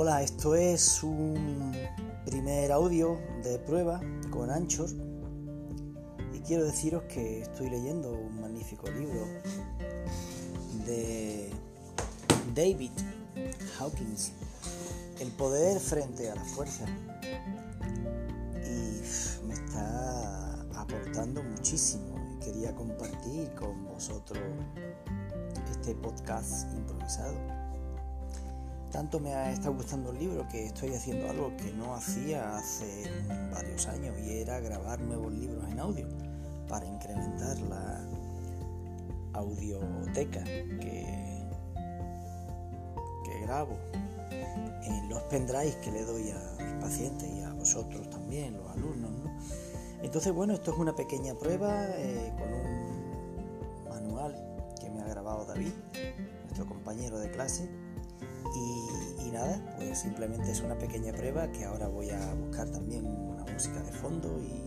Hola, esto es un primer audio de prueba con Anchor y quiero deciros que estoy leyendo un magnífico libro de David Hawkins, El poder frente a la fuerza. Y me está aportando muchísimo y quería compartir con vosotros este podcast improvisado. Tanto me ha estado gustando el libro que estoy haciendo algo que no hacía hace varios años y era grabar nuevos libros en audio para incrementar la audioteca que, grabo en los pendrives que le doy a mis pacientes y a vosotros también, los alumnos. Entonces, bueno, esto es una pequeña prueba eh, con un manual que me ha grabado David, nuestro compañero de clase y, nada, pues simplemente es una pequeña prueba que ahora voy a buscar también una música de fondo y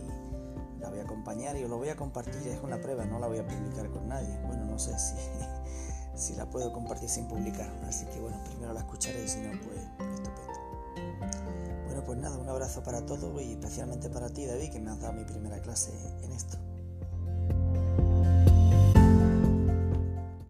la voy a acompañar y os lo voy a compartir. Es una prueba, no la voy a publicar con nadie. Bueno, no sé si, si la puedo compartir sin publicar. Así que bueno, primero la escucharé y si no, pues estupendo. Bueno, pues nada, un abrazo para todos y especialmente para ti, David, que me has dado mi primera clase en esto.